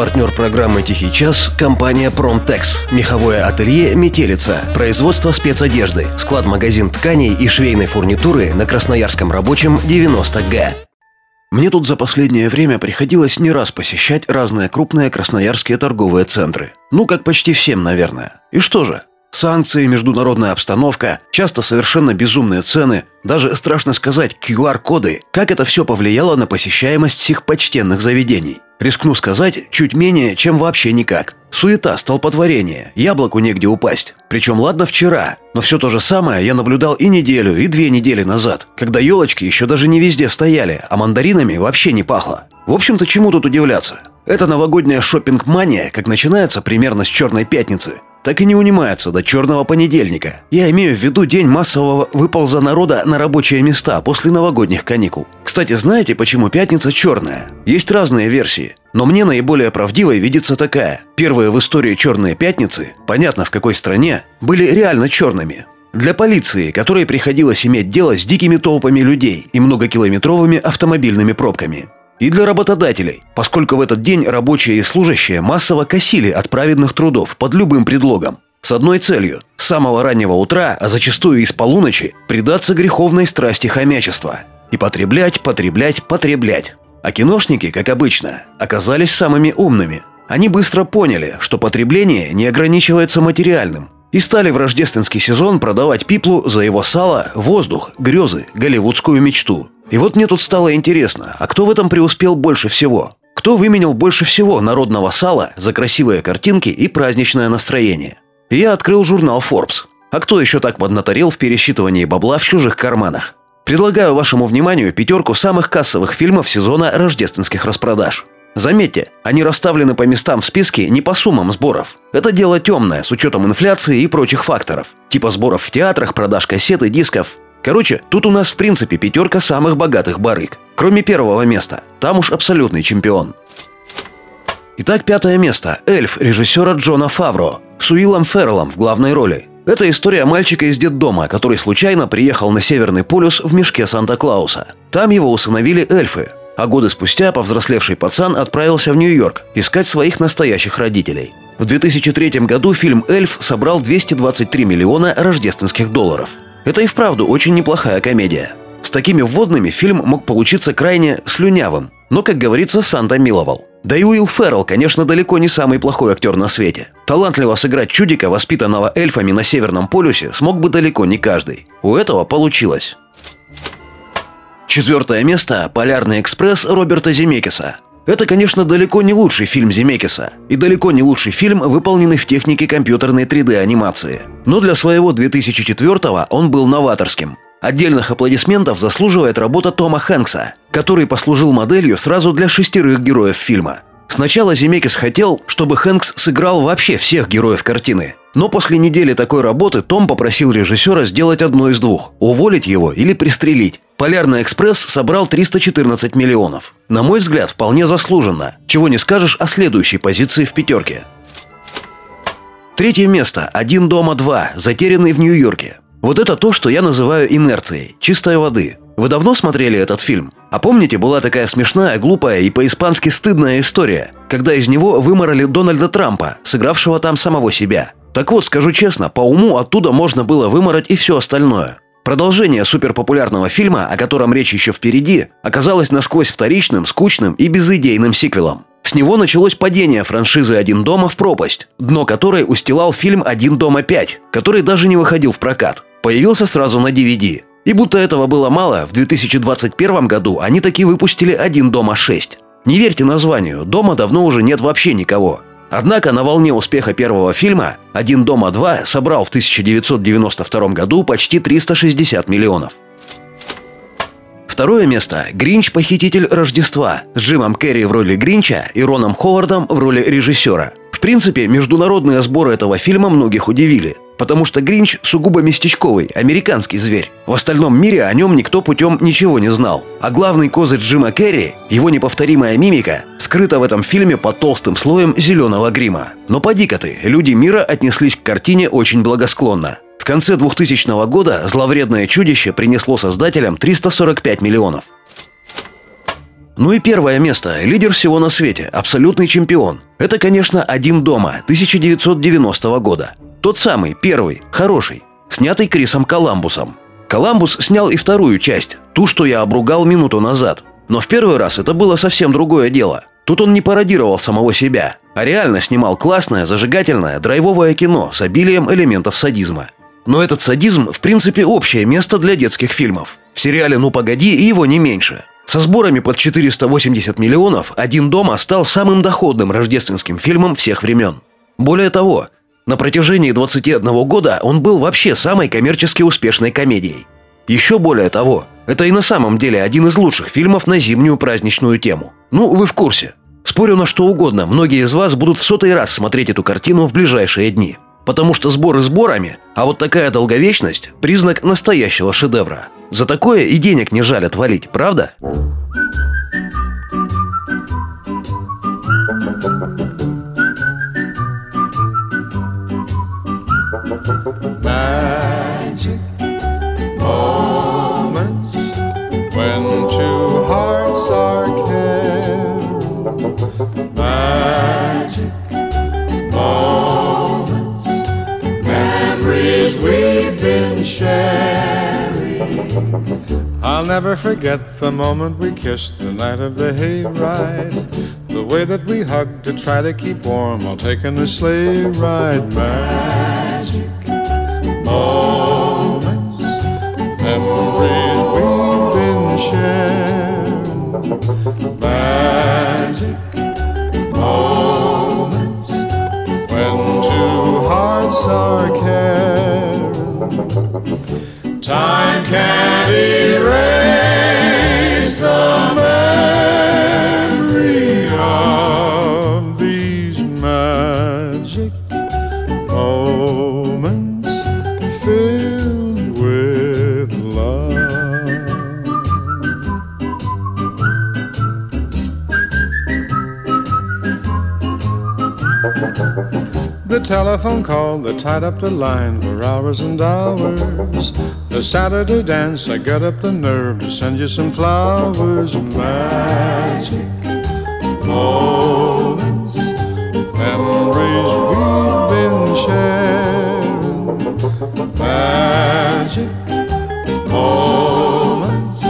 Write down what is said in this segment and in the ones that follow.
Партнер программы «Тихий час» – компания «Промтекс». Меховое ателье «Метелица». Производство спецодежды. Склад-магазин тканей и швейной фурнитуры на Красноярском рабочем 90Г. Мне тут за последнее время приходилось не раз посещать разные крупные красноярские торговые центры. Ну, как почти всем, наверное. И что же? Санкции, международная обстановка, часто совершенно безумные цены, даже, страшно сказать, QR-коды. Как это все повлияло на посещаемость всех почтенных заведений? Рискну сказать, чуть менее, чем вообще никак. Суета, столпотворение, яблоку негде упасть. Причем ладно вчера, но все то же самое я наблюдал и неделю, и две недели назад, когда елочки еще даже не везде стояли, а мандаринами вообще не пахло. В общем-то, чему тут удивляться? Это новогодняя шопинг-мания, как начинается примерно с Черной Пятницы, так и не унимается до черного понедельника. Я имею в виду день массового выполза народа на рабочие места после новогодних каникул. Кстати, знаете, почему пятница черная? Есть разные версии. Но мне наиболее правдивой видится такая. Первые в истории черные пятницы, понятно в какой стране, были реально черными. Для полиции, которой приходилось иметь дело с дикими толпами людей и многокилометровыми автомобильными пробками и для работодателей, поскольку в этот день рабочие и служащие массово косили от праведных трудов под любым предлогом. С одной целью – с самого раннего утра, а зачастую и с полуночи, предаться греховной страсти хомячества. И потреблять, потреблять, потреблять. А киношники, как обычно, оказались самыми умными. Они быстро поняли, что потребление не ограничивается материальным, и стали в рождественский сезон продавать пиплу за его сало, воздух, грезы, голливудскую мечту. И вот мне тут стало интересно, а кто в этом преуспел больше всего? Кто выменял больше всего народного сала за красивые картинки и праздничное настроение? Я открыл журнал Forbes. А кто еще так поднаторел в пересчитывании бабла в чужих карманах? Предлагаю вашему вниманию пятерку самых кассовых фильмов сезона рождественских распродаж. Заметьте, они расставлены по местам в списке не по суммам сборов. Это дело темное, с учетом инфляции и прочих факторов. Типа сборов в театрах, продаж кассет и дисков. Короче, тут у нас в принципе пятерка самых богатых барыг. Кроме первого места. Там уж абсолютный чемпион. Итак, пятое место. «Эльф» режиссера Джона Фавро с Уиллом Ферреллом в главной роли. Это история мальчика из детдома, который случайно приехал на Северный полюс в мешке Санта-Клауса. Там его усыновили эльфы, а годы спустя повзрослевший пацан отправился в Нью-Йорк искать своих настоящих родителей. В 2003 году фильм «Эльф» собрал 223 миллиона рождественских долларов. Это и вправду очень неплохая комедия. С такими вводными фильм мог получиться крайне слюнявым, но, как говорится, Санта миловал. Да и Уилл Феррелл, конечно, далеко не самый плохой актер на свете. Талантливо сыграть чудика, воспитанного эльфами на Северном полюсе, смог бы далеко не каждый. У этого получилось. Четвертое место – «Полярный экспресс» Роберта Земекиса. Это, конечно, далеко не лучший фильм Земекиса. И далеко не лучший фильм, выполненный в технике компьютерной 3D-анимации. Но для своего 2004-го он был новаторским. Отдельных аплодисментов заслуживает работа Тома Хэнкса, который послужил моделью сразу для шестерых героев фильма. Сначала Земекис хотел, чтобы Хэнкс сыграл вообще всех героев картины. Но после недели такой работы Том попросил режиссера сделать одно из двух – уволить его или пристрелить. «Полярный экспресс» собрал 314 миллионов. На мой взгляд, вполне заслуженно. Чего не скажешь о следующей позиции в пятерке. Третье место «Один дома два», затерянный в Нью-Йорке. Вот это то, что я называю инерцией, чистой воды. Вы давно смотрели этот фильм? А помните, была такая смешная, глупая и по-испански стыдная история, когда из него выморали Дональда Трампа, сыгравшего там самого себя. Так вот, скажу честно, по уму оттуда можно было вымороть и все остальное. Продолжение суперпопулярного фильма, о котором речь еще впереди, оказалось насквозь вторичным, скучным и безыдейным сиквелом. С него началось падение франшизы «Один дома» в пропасть, дно которой устилал фильм «Один дома 5», который даже не выходил в прокат. Появился сразу на DVD. И будто этого было мало, в 2021 году они таки выпустили «Один дома 6». Не верьте названию, дома давно уже нет вообще никого. Однако на волне успеха первого фильма «Один дома 2» собрал в 1992 году почти 360 миллионов. Второе место – «Гринч. Похититель Рождества» с Джимом Керри в роли Гринча и Роном Ховардом в роли режиссера. В принципе, международные сборы этого фильма многих удивили. Потому что Гринч сугубо местечковый, американский зверь. В остальном мире о нем никто путем ничего не знал. А главный козырь Джима Керри, его неповторимая мимика, скрыта в этом фильме под толстым слоем зеленого грима. Но поди-ка ты, люди мира отнеслись к картине очень благосклонно. В конце 2000 года зловредное чудище принесло создателям 345 миллионов. Ну и первое место. Лидер всего на свете. Абсолютный чемпион. Это, конечно, «Один дома» 1990 года. Тот самый, первый, хороший, снятый Крисом Коламбусом. Коламбус снял и вторую часть, ту, что я обругал минуту назад. Но в первый раз это было совсем другое дело. Тут он не пародировал самого себя, а реально снимал классное, зажигательное, драйвовое кино с обилием элементов садизма. Но этот садизм, в принципе, общее место для детских фильмов. В сериале «Ну погоди» его не меньше. Со сборами под 480 миллионов «Один дома» стал самым доходным рождественским фильмом всех времен. Более того, на протяжении 21 года он был вообще самой коммерчески успешной комедией. Еще более того, это и на самом деле один из лучших фильмов на зимнюю праздничную тему. Ну, вы в курсе. Спорю на что угодно, многие из вас будут в сотый раз смотреть эту картину в ближайшие дни. Потому что сборы сборами, а вот такая долговечность – признак настоящего шедевра. За такое и денег не жаль отвалить, правда? Never forget the moment we kissed the night of the hayride. The way that we hugged to try to keep warm while taking the sleigh ride. Magic moments, magic moments filled with love. The telephone call that tied up the line for hours and hours. The Saturday dance, I got up the nerve to send you some flowers. Magic moments, Magic moments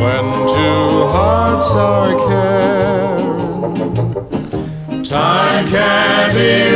when two hearts are caring. Time can't erase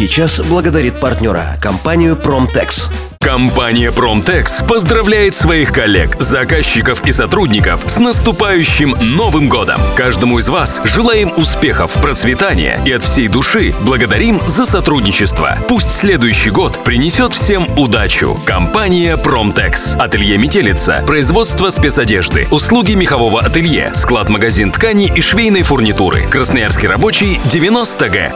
Тихий час благодарит партнера – компанию Pромtex. Компания Pромтекс поздравляет своих коллег, заказчиков и сотрудников с наступающим Новым годом. Каждому из вас желаем успехов, процветания и от всей души благодарим за сотрудничество. Пусть следующий год принесет всем удачу. Компания Промтекс. Ателье Метелица. Производство спецодежды. Услуги мехового ателье. Склад-магазин тканей и швейной фурнитуры. Красноярский рабочий 90 г.